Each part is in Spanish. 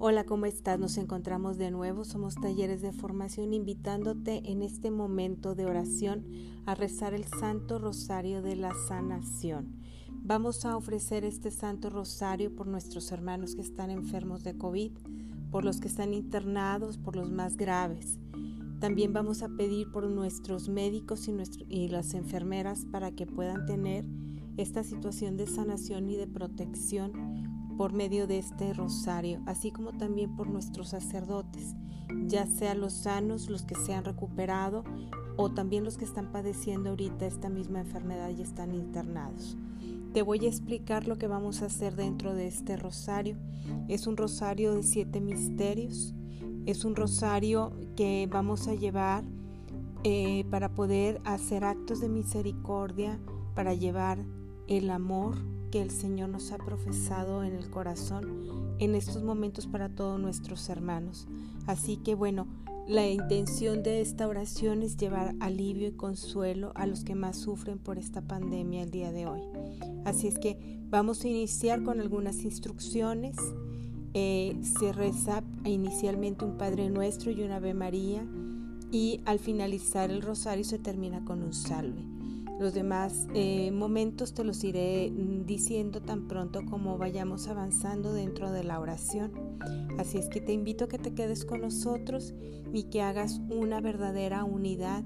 Hola, ¿cómo estás? Nos encontramos de nuevo. Somos talleres de formación invitándote en este momento de oración a rezar el Santo Rosario de la Sanación. Vamos a ofrecer este Santo Rosario por nuestros hermanos que están enfermos de COVID, por los que están internados, por los más graves. También vamos a pedir por nuestros médicos y, las enfermeras para que puedan tener esta situación de sanación y de protección por medio de este rosario, así como también por nuestros sacerdotes, ya sea los sanos, los que se han recuperado o también los que están padeciendo ahorita esta misma enfermedad y están internados. Te voy a explicar lo que vamos a hacer dentro de este rosario. Es un rosario de siete misterios. Es un rosario que vamos a llevar eh, para poder hacer actos de misericordia, para llevar el amor, que el Señor nos ha profesado en el corazón en estos momentos para todos nuestros hermanos. Así que bueno, la intención de esta oración es llevar alivio y consuelo a los que más sufren por esta pandemia el día de hoy. Así es que vamos a iniciar con algunas instrucciones. Eh, se reza inicialmente un Padre Nuestro y una Ave María y al finalizar el rosario se termina con un salve. Los demás eh, momentos te los iré mm, diciendo tan pronto como vayamos avanzando dentro de la oración. Así es que te invito a que te quedes con nosotros y que hagas una verdadera unidad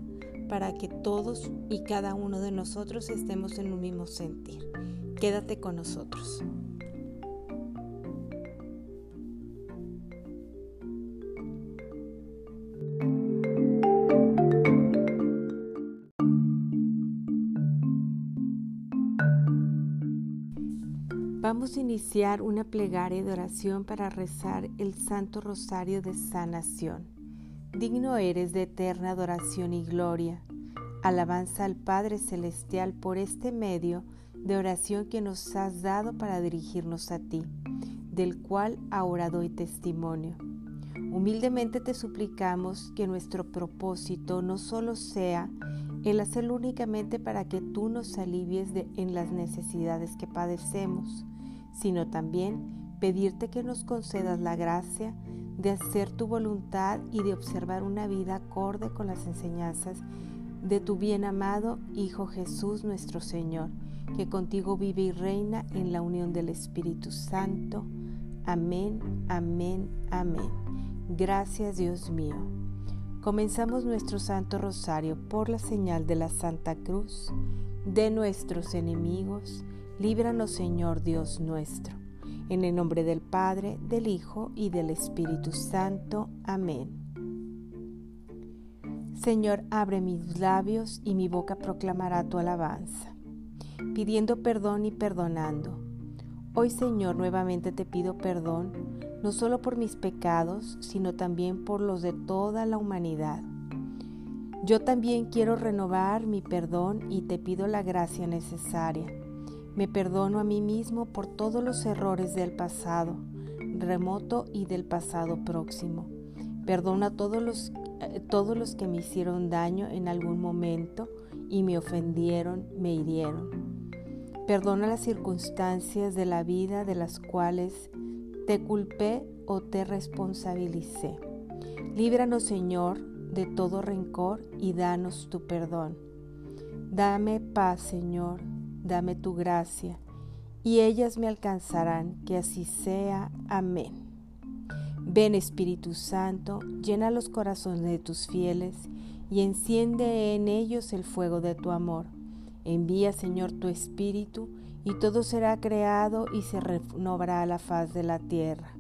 para que todos y cada uno de nosotros estemos en un mismo sentir. Quédate con nosotros. Vamos a iniciar una plegaria de oración para rezar el Santo Rosario de Sanación. Digno eres de eterna adoración y gloria. Alabanza al Padre Celestial por este medio de oración que nos has dado para dirigirnos a ti, del cual ahora doy testimonio. Humildemente te suplicamos que nuestro propósito no solo sea el hacerlo únicamente para que tú nos alivies de, en las necesidades que padecemos, sino también pedirte que nos concedas la gracia de hacer tu voluntad y de observar una vida acorde con las enseñanzas de tu bien amado Hijo Jesús nuestro Señor, que contigo vive y reina en la unión del Espíritu Santo. Amén, amén, amén. Gracias Dios mío. Comenzamos nuestro Santo Rosario por la señal de la Santa Cruz de nuestros enemigos Líbranos, Señor Dios nuestro. En el nombre del Padre, del Hijo y del Espíritu Santo. Amén. Señor, abre mis labios y mi boca proclamará tu alabanza, pidiendo perdón y perdonando. Hoy, Señor, nuevamente te pido perdón, no solo por mis pecados, sino también por los de toda la humanidad. Yo también quiero renovar mi perdón y te pido la gracia necesaria me perdono a mí mismo por todos los errores del pasado, remoto y del pasado próximo. Perdono a todos los, eh, todos los que me hicieron daño en algún momento y me ofendieron, me hirieron. Perdona las circunstancias de la vida de las cuales te culpé o te responsabilicé. Líbranos, Señor, de todo rencor y danos tu perdón. Dame paz, Señor, dame tu gracia, y ellas me alcanzarán, que así sea. Amén. Ven Espíritu Santo, llena los corazones de tus fieles, y enciende en ellos el fuego de tu amor. Envía, Señor, tu Espíritu, y todo será creado y se renovará la faz de la tierra.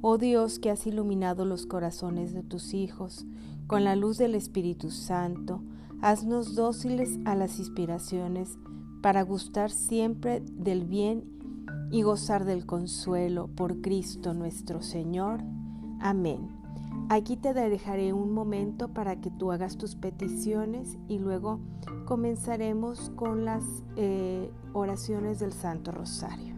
Oh Dios, que has iluminado los corazones de tus hijos con la luz del Espíritu Santo, haznos dóciles a las inspiraciones para gustar siempre del bien y gozar del consuelo por Cristo nuestro Señor. Amén. Aquí te dejaré un momento para que tú hagas tus peticiones y luego comenzaremos con las eh, oraciones del Santo Rosario.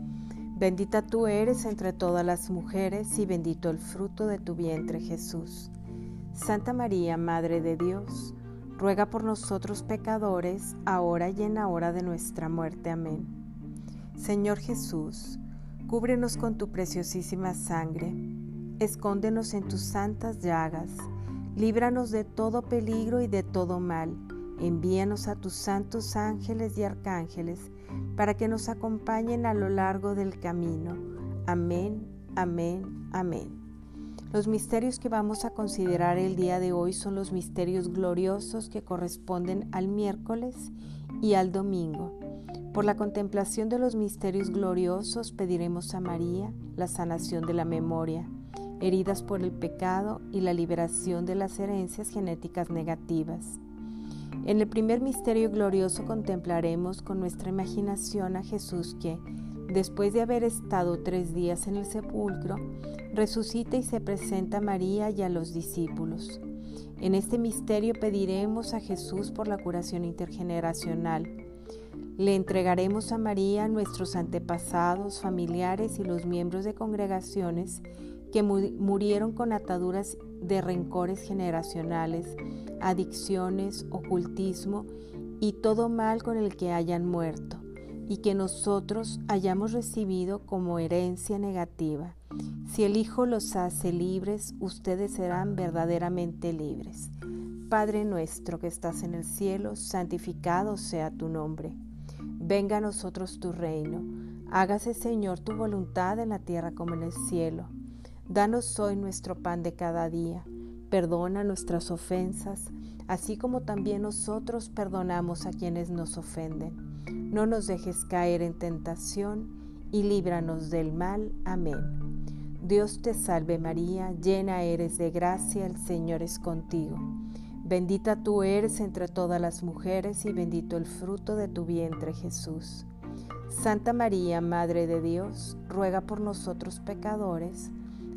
Bendita tú eres entre todas las mujeres y bendito el fruto de tu vientre Jesús. Santa María, Madre de Dios, ruega por nosotros pecadores, ahora y en la hora de nuestra muerte. Amén. Señor Jesús, cúbrenos con tu preciosísima sangre, escóndenos en tus santas llagas, líbranos de todo peligro y de todo mal Envíanos a tus santos ángeles y arcángeles para que nos acompañen a lo largo del camino. Amén, amén, amén. Los misterios que vamos a considerar el día de hoy son los misterios gloriosos que corresponden al miércoles y al domingo. Por la contemplación de los misterios gloriosos pediremos a María la sanación de la memoria, heridas por el pecado y la liberación de las herencias genéticas negativas. En el primer misterio glorioso contemplaremos con nuestra imaginación a Jesús que, después de haber estado tres días en el sepulcro, resucita y se presenta a María y a los discípulos. En este misterio pediremos a Jesús por la curación intergeneracional. Le entregaremos a María nuestros antepasados, familiares y los miembros de congregaciones que murieron con ataduras de rencores generacionales, adicciones, ocultismo y todo mal con el que hayan muerto y que nosotros hayamos recibido como herencia negativa. Si el Hijo los hace libres, ustedes serán verdaderamente libres. Padre nuestro que estás en el cielo, santificado sea tu nombre. Venga a nosotros tu reino. Hágase Señor tu voluntad en la tierra como en el cielo. Danos hoy nuestro pan de cada día. Perdona nuestras ofensas, así como también nosotros perdonamos a quienes nos ofenden. No nos dejes caer en tentación y líbranos del mal. Amén. Dios te salve María, llena eres de gracia, el Señor es contigo. Bendita tú eres entre todas las mujeres y bendito el fruto de tu vientre Jesús. Santa María, Madre de Dios, ruega por nosotros pecadores,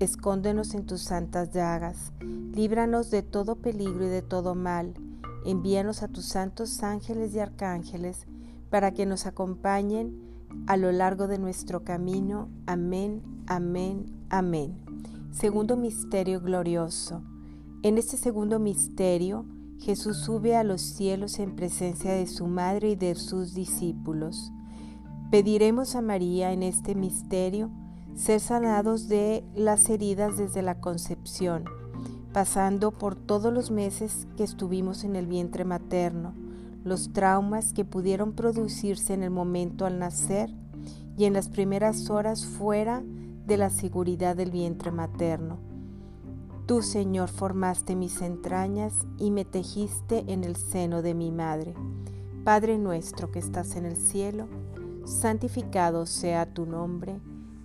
Escóndenos en tus santas llagas, líbranos de todo peligro y de todo mal. Envíanos a tus santos ángeles y arcángeles para que nos acompañen a lo largo de nuestro camino. Amén, amén, amén. Segundo misterio glorioso. En este segundo misterio, Jesús sube a los cielos en presencia de su madre y de sus discípulos. Pediremos a María en este misterio ser sanados de las heridas desde la concepción, pasando por todos los meses que estuvimos en el vientre materno, los traumas que pudieron producirse en el momento al nacer y en las primeras horas fuera de la seguridad del vientre materno. Tú, Señor, formaste mis entrañas y me tejiste en el seno de mi madre. Padre nuestro que estás en el cielo, santificado sea tu nombre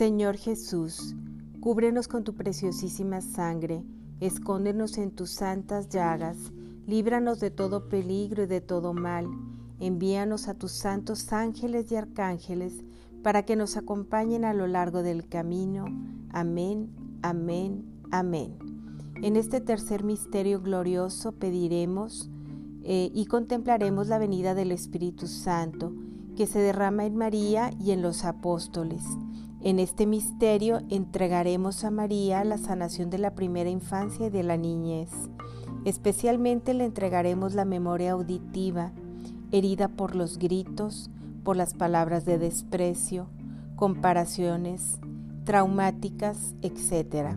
Señor Jesús, cúbrenos con tu preciosísima sangre, escóndenos en tus santas llagas, líbranos de todo peligro y de todo mal, envíanos a tus santos ángeles y arcángeles, para que nos acompañen a lo largo del camino. Amén, amén, amén. En este tercer misterio glorioso pediremos eh, y contemplaremos la venida del Espíritu Santo, que se derrama en María y en los apóstoles. En este misterio entregaremos a María la sanación de la primera infancia y de la niñez. Especialmente le entregaremos la memoria auditiva, herida por los gritos, por las palabras de desprecio, comparaciones traumáticas, etc.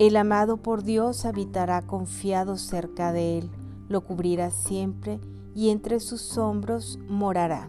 El amado por Dios habitará confiado cerca de él, lo cubrirá siempre y entre sus hombros morará.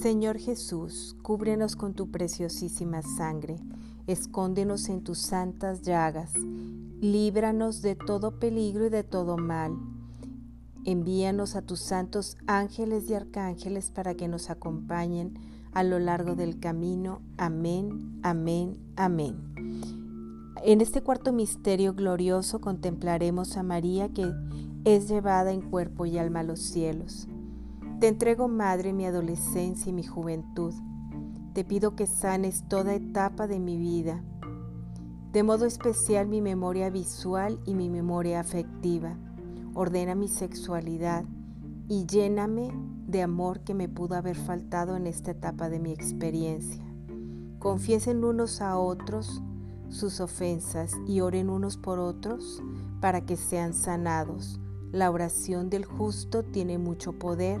Señor Jesús, cúbrenos con tu preciosísima sangre, escóndenos en tus santas llagas, líbranos de todo peligro y de todo mal Envíanos a tus santos ángeles y arcángeles para que nos acompañen a lo largo del camino. Amén, amén, amén. En este cuarto misterio glorioso contemplaremos a María que es llevada en cuerpo y alma a los cielos. Te entrego, Madre, mi adolescencia y mi juventud. Te pido que sanes toda etapa de mi vida, de modo especial mi memoria visual y mi memoria afectiva ordena mi sexualidad y lléname de amor que me pudo haber faltado en esta etapa de mi experiencia. Confiesen unos a otros sus ofensas y oren unos por otros para que sean sanados. La oración del justo tiene mucho poder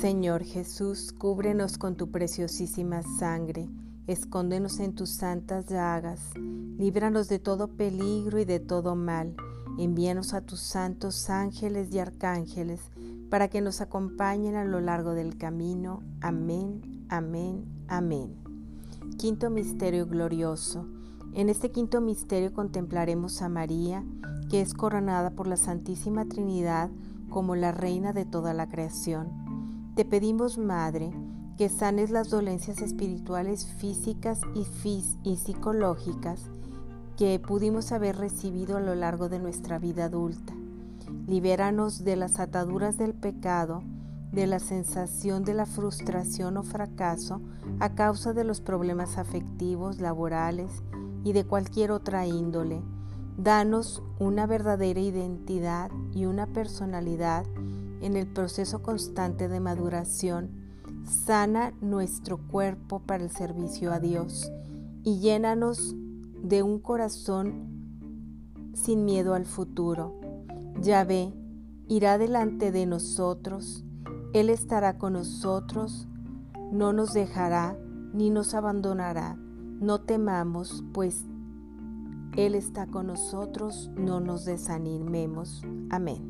Señor Jesús, cúbrenos con tu preciosísima sangre, escóndenos en tus santas llagas, líbranos de todo peligro y de todo mal, envíanos a tus santos ángeles y arcángeles, para que nos acompañen a lo largo del camino. Amén, amén, amén. Quinto Misterio Glorioso. En este quinto misterio contemplaremos a María, que es coronada por la Santísima Trinidad como la Reina de toda la creación. Te pedimos, Madre, que sanes las dolencias espirituales, físicas y, y psicológicas que pudimos haber recibido a lo largo de nuestra vida adulta. Libéranos de las ataduras del pecado, de la sensación de la frustración o fracaso a causa de los problemas afectivos, laborales y de cualquier otra índole. Danos una verdadera identidad y una personalidad en el proceso constante de maduración, sana nuestro cuerpo para el servicio a Dios y llénanos de un corazón sin miedo al futuro. Yahvé irá delante de nosotros, Él estará con nosotros, no nos dejará ni nos abandonará. No temamos, pues Él está con nosotros, no nos desanimemos. Amén.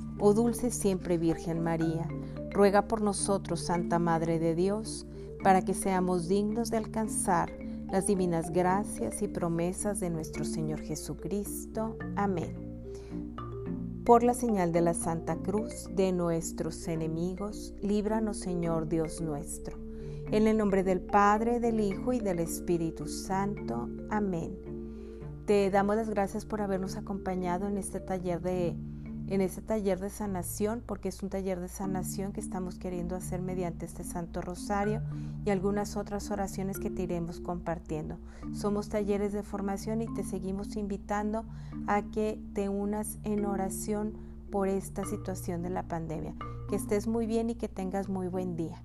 oh dulce siempre Virgen María. Ruega por nosotros, Santa Madre de Dios, para que seamos dignos de alcanzar las divinas gracias y promesas de nuestro Señor Jesucristo. Amén. Por la señal de la Santa Cruz de nuestros enemigos, líbranos Señor Dios nuestro. En el nombre del Padre, del Hijo y del Espíritu Santo. Amén. Te damos las gracias por habernos acompañado en este taller de en este taller de sanación, porque es un taller de sanación que estamos queriendo hacer mediante este Santo Rosario y algunas otras oraciones que te iremos compartiendo. Somos talleres de formación y te seguimos invitando a que te unas en oración por esta situación de la pandemia. Que estés muy bien y que tengas muy buen día.